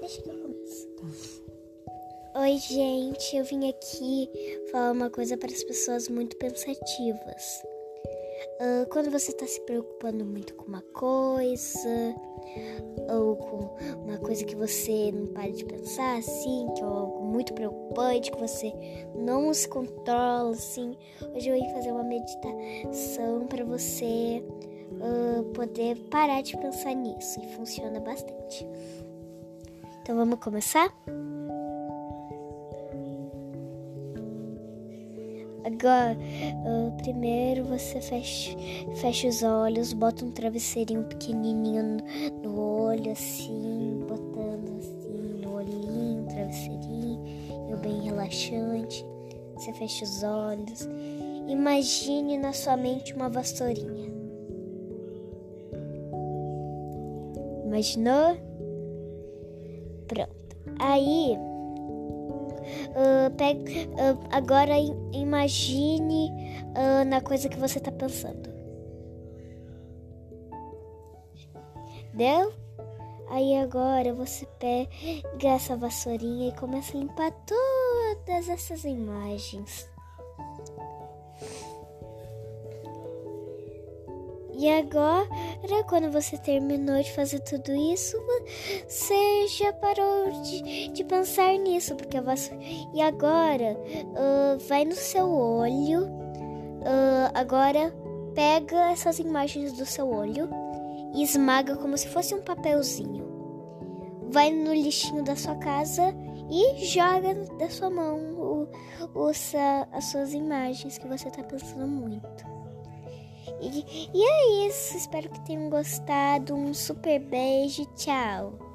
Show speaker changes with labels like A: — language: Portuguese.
A: Deixa que eu começo. Oi, gente. Eu vim aqui falar uma coisa para as pessoas muito pensativas. Uh, quando você está se preocupando muito com uma coisa, ou com uma coisa que você não para de pensar, assim, que é algo muito preocupante, que você não se controla, assim, hoje eu vim fazer uma meditação para você uh, poder parar de pensar nisso e funciona bastante. Então vamos começar? Agora, uh, primeiro você fecha, fecha os olhos, bota um travesseirinho pequenininho no, no olho, assim, botando assim no olhinho, travesseirinho, bem relaxante. Você fecha os olhos. Imagine na sua mente uma vassourinha. Imaginou? Pronto. Aí Uh, pega, uh, agora imagine uh, na coisa que você está pensando. Deu? Aí agora você pega essa vassourinha e começa a limpar todas essas imagens. E agora, quando você terminou de fazer tudo isso, você já parou de, de pensar nisso, porque. E agora, uh, vai no seu olho, uh, agora pega essas imagens do seu olho e esmaga como se fosse um papelzinho. Vai no lixinho da sua casa e joga da sua mão o, o, as suas imagens que você está pensando muito. E, e é isso. Espero que tenham gostado. Um super beijo. Tchau.